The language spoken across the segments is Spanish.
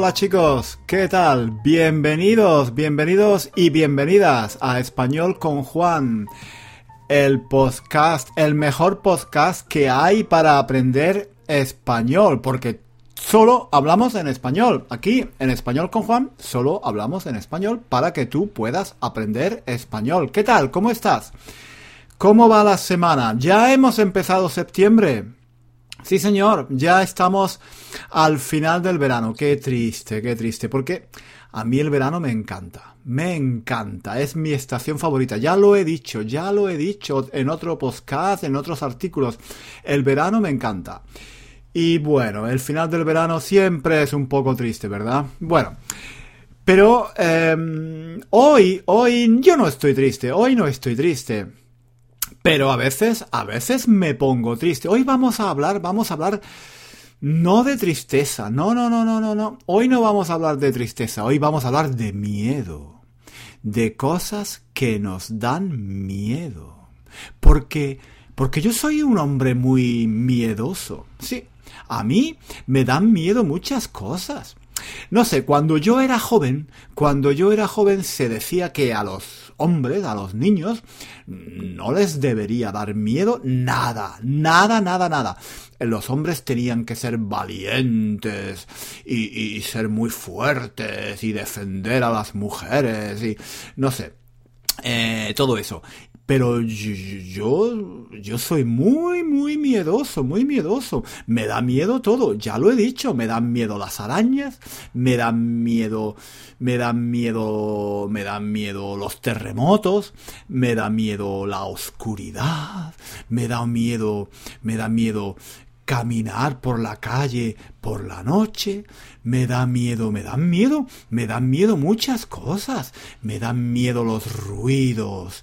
Hola chicos, ¿qué tal? Bienvenidos, bienvenidos y bienvenidas a Español con Juan, el podcast, el mejor podcast que hay para aprender español, porque solo hablamos en español. Aquí, en Español con Juan, solo hablamos en español para que tú puedas aprender español. ¿Qué tal? ¿Cómo estás? ¿Cómo va la semana? Ya hemos empezado septiembre. Sí, señor, ya estamos al final del verano. Qué triste, qué triste, porque a mí el verano me encanta. Me encanta, es mi estación favorita. Ya lo he dicho, ya lo he dicho en otro podcast, en otros artículos. El verano me encanta. Y bueno, el final del verano siempre es un poco triste, ¿verdad? Bueno, pero em, hoy, hoy yo no estoy triste, hoy no estoy triste. Pero a veces, a veces me pongo triste. Hoy vamos a hablar, vamos a hablar no de tristeza, no, no, no, no, no, no. Hoy no vamos a hablar de tristeza, hoy vamos a hablar de miedo. De cosas que nos dan miedo. Porque, porque yo soy un hombre muy miedoso. Sí, a mí me dan miedo muchas cosas. No sé, cuando yo era joven, cuando yo era joven se decía que a los hombres, a los niños, no les debería dar miedo nada, nada, nada, nada. Los hombres tenían que ser valientes y, ser muy fuertes y defender a las mujeres y no sé, eh, todo eso. Pero yo, yo soy muy, muy miedoso, muy miedoso. Me da miedo todo, ya lo he dicho. Me dan miedo las arañas, me dan miedo, me dan miedo, me dan miedo los terremotos, me da miedo la oscuridad, me da miedo, me da miedo caminar por la calle por la noche, me da miedo, me dan miedo, me dan miedo muchas cosas, me dan miedo los ruidos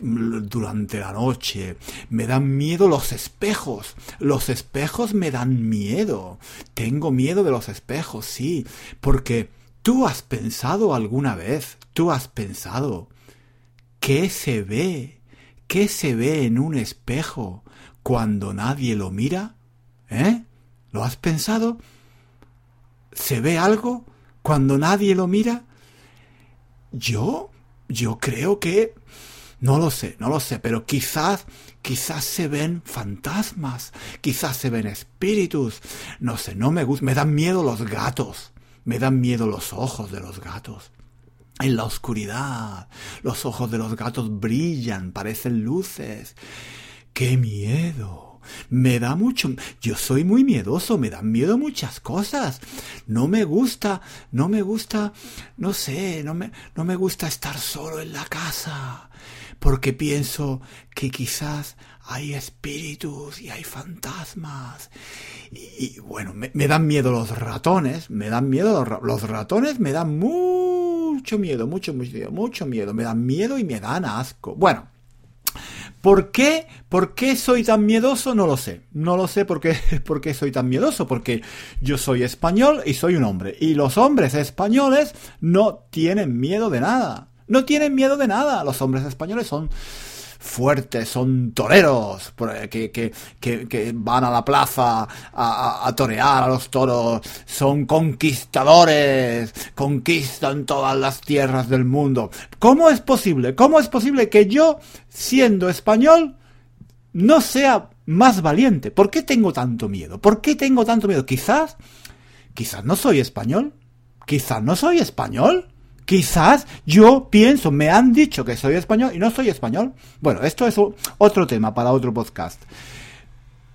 durante la noche, me dan miedo los espejos, los espejos me dan miedo, tengo miedo de los espejos, sí, porque tú has pensado alguna vez, tú has pensado, ¿qué se ve? ¿Qué se ve en un espejo cuando nadie lo mira? ¿Eh? ¿Lo has pensado? ¿Se ve algo cuando nadie lo mira? Yo, yo creo que... No lo sé, no lo sé, pero quizás, quizás se ven fantasmas, quizás se ven espíritus, no sé, no me gusta, me dan miedo los gatos, me dan miedo los ojos de los gatos. En la oscuridad, los ojos de los gatos brillan, parecen luces. ¡Qué miedo! Me da mucho. Yo soy muy miedoso, me dan miedo muchas cosas. No me gusta, no me gusta, no sé, no me, no me gusta estar solo en la casa. Porque pienso que quizás hay espíritus y hay fantasmas. Y, bueno, me, dan miedo los ratones, me dan miedo los, los ratones, me dan mucho miedo, mucho, mucho, mucho miedo. Me dan miedo y me dan asco. Bueno, ¿Por qué? ¿Por qué soy tan miedoso? No lo sé. No lo sé por qué, por qué soy tan miedoso. Porque yo soy español y soy un hombre. Y los hombres españoles no tienen miedo de nada. No tienen miedo de nada. Los hombres españoles son fuertes, son toreros, que, que, que, van a la plaza a, a, torear a los toros, son conquistadores, conquistan todas las tierras del mundo. ¿Cómo es posible? ¿Cómo es posible que yo, siendo español, no sea más valiente? ¿Por qué tengo tanto miedo? ¿Por qué tengo tanto miedo? Quizás, quizás no soy español. Quizás no soy español. Quizás yo pienso, me han dicho que soy español y no soy español. Bueno, esto es otro tema para otro podcast.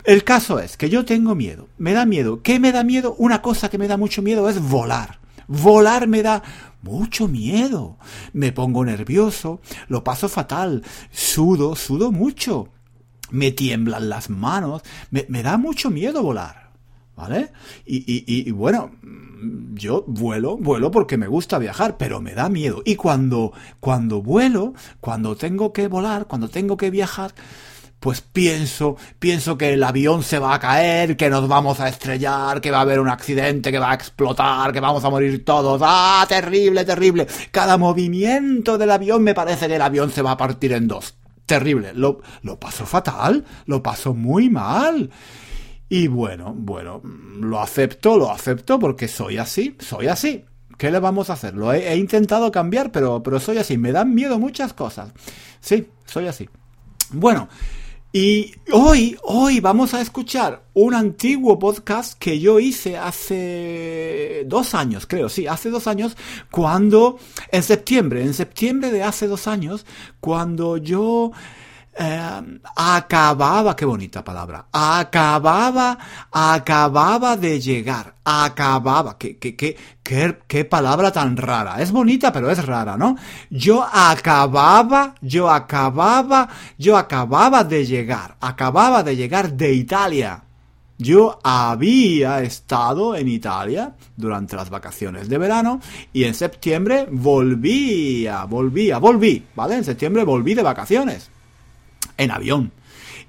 El caso es que yo tengo miedo, me da miedo. ¿Qué me da miedo? Una cosa que me da mucho miedo es volar. Volar me da mucho miedo. Me pongo nervioso, lo paso fatal, sudo, sudo mucho. Me tiemblan las manos, me, me da mucho miedo volar. ¿Vale? Y, y, y, bueno, yo vuelo, vuelo porque me gusta viajar, pero me da miedo. Y cuando, cuando vuelo, cuando tengo que volar, cuando tengo que viajar, pues pienso, pienso que el avión se va a caer, que nos vamos a estrellar, que va a haber un accidente, que va a explotar, que vamos a morir todos. ¡Ah, terrible, terrible! Cada movimiento del avión me parece que el avión se va a partir en dos. Terrible. Lo, lo paso fatal, lo paso muy mal. Y bueno, bueno, lo acepto, lo acepto porque soy así, soy así. ¿Qué le vamos a hacer? Lo he, he intentado cambiar, pero, pero soy así. Me dan miedo muchas cosas. Sí, soy así. Bueno, y hoy, hoy vamos a escuchar un antiguo podcast que yo hice hace dos años, creo, sí, hace dos años, cuando, en septiembre, en septiembre de hace dos años, cuando yo eh, acababa, qué bonita palabra, acababa, acababa de llegar, acababa, qué, qué, qué, qué, qué palabra tan rara, es bonita pero es rara, ¿no? Yo acababa, yo acababa, yo acababa de llegar, acababa de llegar de Italia. Yo había estado en Italia durante las vacaciones de verano y en septiembre volvía, volvía, volví, ¿vale? En septiembre volví de vacaciones en avión.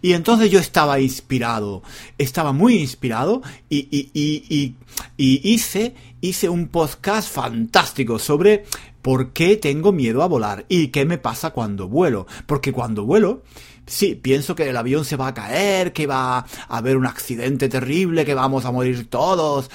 Y entonces yo estaba inspirado, estaba muy inspirado y, y, y, y, hice, hice un podcast fantástico sobre por qué tengo miedo a volar y qué me pasa cuando vuelo. Porque cuando vuelo, sí, pienso que el avión se va a caer, que va a haber un accidente terrible, que vamos a morir todos.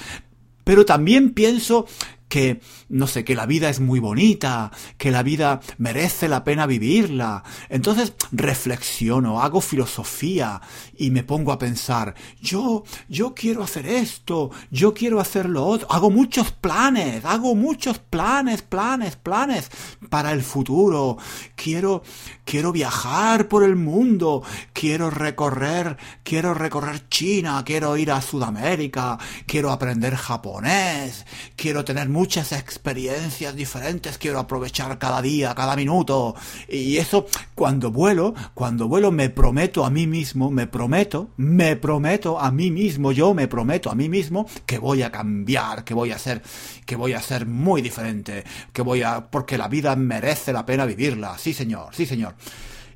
Pero también pienso que, no sé, que la vida es muy bonita, que la vida merece la pena vivirla. Entonces reflexiono, hago filosofía y me pongo a pensar, yo, yo quiero hacer esto, yo quiero hacer lo otro. Hago muchos planes, hago muchos planes, planes, planes para el futuro. Quiero, quiero viajar por el mundo, quiero recorrer, quiero recorrer China, quiero ir a Sudamérica, quiero aprender japonés, quiero tener muchas experiencias diferentes, quiero aprovechar cada día, cada minuto. Y eso, cuando vuelo, cuando vuelo me prometo a mí mismo, me prometo, me prometo a mí mismo, yo me prometo a mí mismo que voy a cambiar, que voy a ser, que voy a ser muy diferente, que voy a, porque la vida merece la pena vivirla. Sí, señor, sí, señor.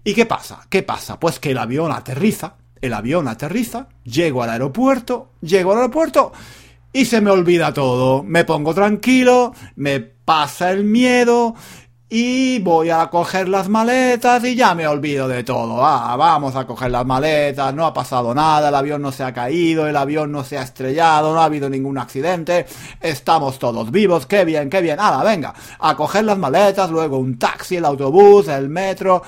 ¿Y qué pasa? ¿Qué pasa? Pues que el avión aterriza, el avión aterriza, llego al aeropuerto, llego al aeropuerto y se me olvida todo. Me pongo tranquilo, me pasa el miedo y voy a coger las maletas y ya me olvido de todo. Ah, vamos a coger las maletas, no ha pasado nada, el avión no se ha caído, el avión no se ha estrellado, no ha habido ningún accidente, estamos todos vivos, qué bien, qué bien. Ah, venga, a coger las maletas, luego un taxi, el autobús, el metro,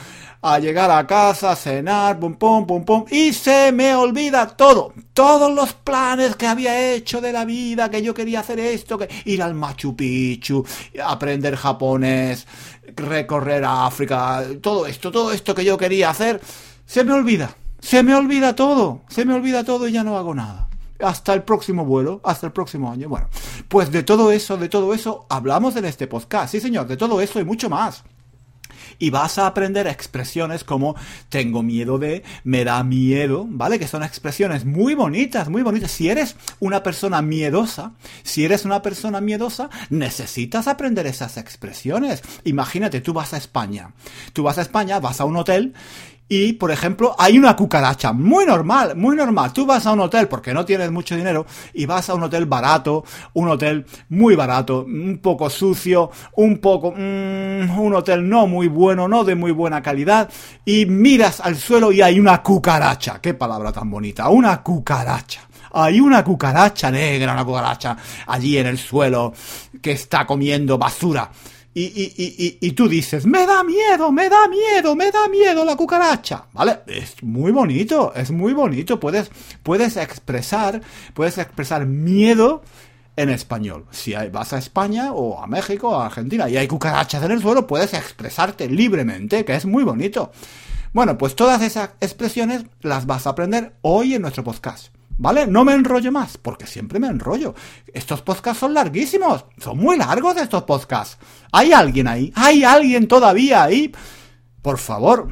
a llegar a casa, cenar, pum, pum, pum, pum, y se me olvida todo. Todos los planes que había hecho de la vida, que yo quería hacer esto, que ir al Machu Picchu, aprender japonés, recorrer a África, todo esto, todo esto que yo quería hacer, se me olvida. Se me olvida todo, se me olvida todo y ya no hago nada hasta el próximo vuelo, hasta el próximo año. Bueno, pues de todo eso, de todo eso hablamos en este podcast. Sí, señor, de todo eso y mucho más y vas a aprender expresiones como tengo miedo de, me da miedo, ¿vale? Que son expresiones muy bonitas, muy bonitas. Si eres una persona miedosa, si eres una persona miedosa, necesitas aprender esas expresiones. Imagínate, tú vas a España, tú vas a España, vas a un hotel y, por ejemplo, hay una cucaracha. Muy normal, muy normal. Tú vas a un hotel porque no tienes mucho dinero y vas a un hotel barato, un hotel muy barato, un poco sucio, un poco... Mmm, un hotel no muy bueno, no de muy buena calidad. Y miras al suelo y hay una cucaracha. Qué palabra tan bonita. Una cucaracha. Hay una cucaracha negra, una cucaracha allí en el suelo que está comiendo basura y, tú dices, me da miedo, me da miedo, me da miedo la cucaracha, ¿vale? Es muy bonito, es muy bonito, puedes, puedes expresar, puedes expresar miedo en español. Si vas a España o a México o a Argentina y hay cucarachas en el suelo, puedes expresarte libremente, que es muy bonito. Bueno, pues todas esas expresiones las vas a aprender hoy en nuestro podcast. ¿Vale? No me enrollo más, porque siempre me enrollo. Estos podcasts son larguísimos, son muy largos estos podcasts. ¿Hay alguien ahí? ¿Hay alguien todavía ahí? Por favor,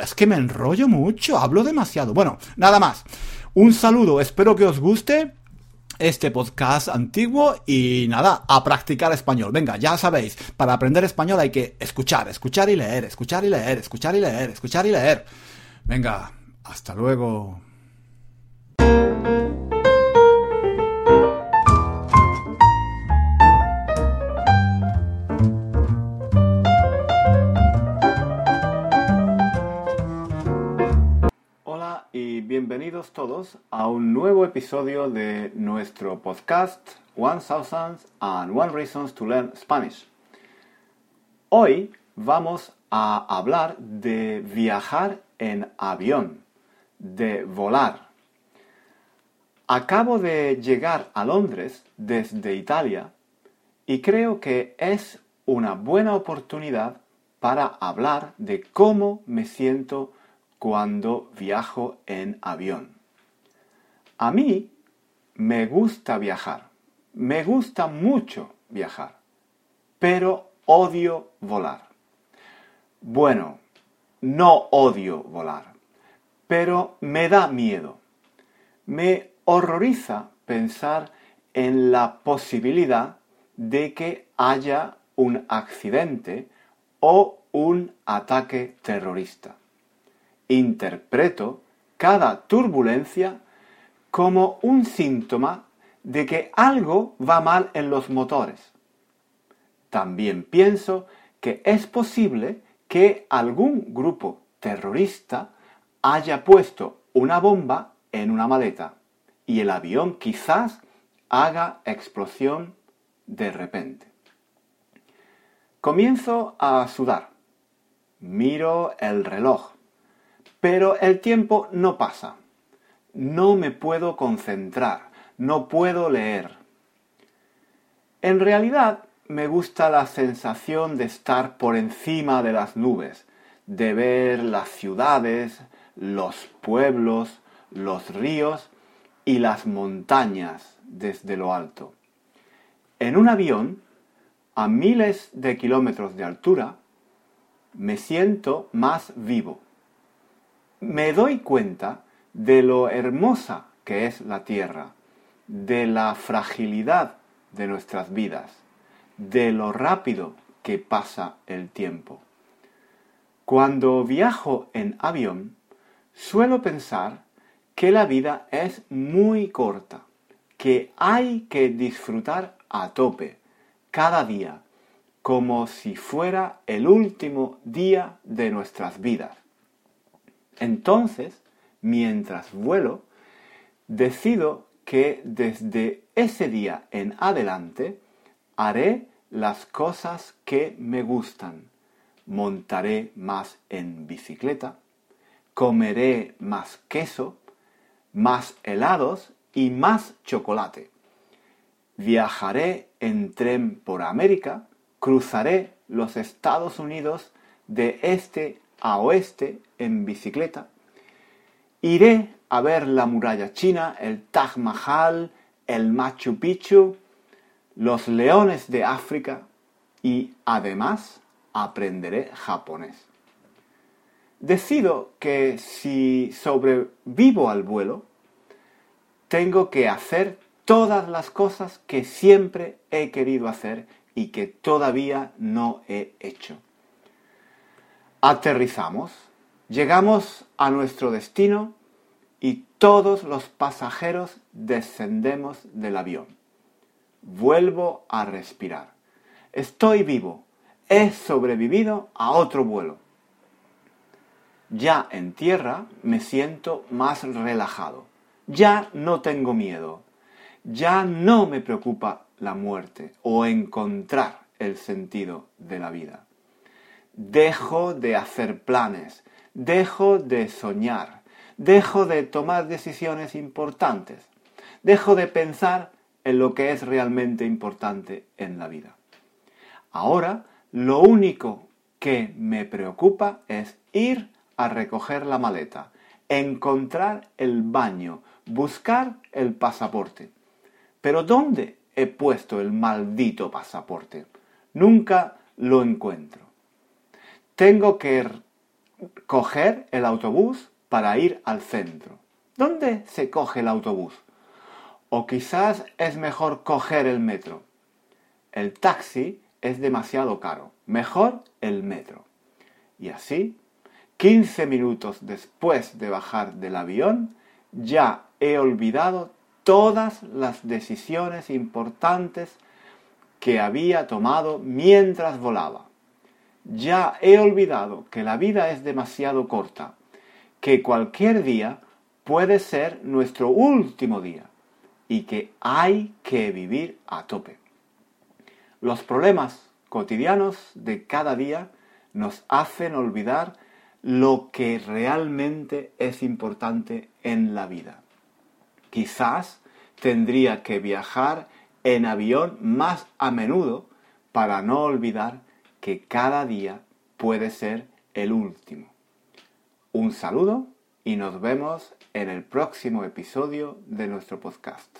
es que me enrollo mucho, hablo demasiado. Bueno, nada más. Un saludo, espero que os guste este podcast antiguo y nada, a practicar español. Venga, ya sabéis, para aprender español hay que escuchar, escuchar y leer, escuchar y leer, escuchar y leer, escuchar y leer. Venga, hasta luego. Todos a un nuevo episodio de nuestro podcast One Thousand and One Reasons to Learn Spanish. Hoy vamos a hablar de viajar en avión, de volar. Acabo de llegar a Londres desde Italia y creo que es una buena oportunidad para hablar de cómo me siento cuando viajo en avión. A mí me gusta viajar, me gusta mucho viajar, pero odio volar. Bueno, no odio volar, pero me da miedo. Me horroriza pensar en la posibilidad de que haya un accidente o un ataque terrorista interpreto cada turbulencia como un síntoma de que algo va mal en los motores. También pienso que es posible que algún grupo terrorista haya puesto una bomba en una maleta y el avión quizás haga explosión de repente. Comienzo a sudar. Miro el reloj. Pero el tiempo no pasa. No me puedo concentrar, no puedo leer. En realidad me gusta la sensación de estar por encima de las nubes, de ver las ciudades, los pueblos, los ríos y las montañas desde lo alto. En un avión, a miles de kilómetros de altura, me siento más vivo me doy cuenta de lo hermosa que es la tierra, de la fragilidad de nuestras vidas, de lo rápido que pasa el tiempo. Cuando viajo en avión, suelo pensar que la vida es muy corta, que hay que disfrutar a tope cada día, como si fuera el último día de nuestras vidas. Entonces, mientras vuelo, decido que desde ese día en adelante haré las cosas que me gustan. Montaré más en bicicleta, comeré más queso, más helados y más chocolate. Viajaré en tren por América, cruzaré los Estados Unidos de este a oeste en bicicleta. Iré a ver la muralla china, el Taj Mahal, el Machu Picchu, los leones de África y además aprenderé japonés. Decido que si sobrevivo al vuelo, tengo que hacer todas las cosas que siempre he querido hacer y que todavía no he hecho. Aterrizamos, llegamos a nuestro destino y todos los pasajeros descendemos del avión. Vuelvo a respirar. Estoy vivo. He sobrevivido a otro vuelo. Ya en tierra me siento más relajado. Ya no tengo miedo. Ya no me preocupa la muerte o encontrar el sentido de la vida. Dejo de hacer planes, dejo de soñar, dejo de tomar decisiones importantes, dejo de pensar en lo que es realmente importante en la vida. Ahora, lo único que me preocupa es ir a recoger la maleta, encontrar el baño, buscar el pasaporte. Pero ¿dónde he puesto el maldito pasaporte? Nunca lo encuentro tengo que coger el autobús para ir al centro. ¿Dónde se coge el autobús? O quizás es mejor coger el metro. El taxi es demasiado caro. Mejor el metro. Y así, 15 minutos después de bajar del avión, ya he olvidado todas las decisiones importantes que había tomado mientras volaba ya he olvidado que la vida es demasiado corta, que cualquier día puede ser nuestro último día y que hay que vivir a tope. Los problemas cotidianos de cada día nos hacen olvidar lo que realmente es importante en la vida. Quizás tendría que viajar en avión más a menudo para no olvidar que cada día puede ser el último. Un saludo y nos vemos en el próximo episodio de nuestro podcast.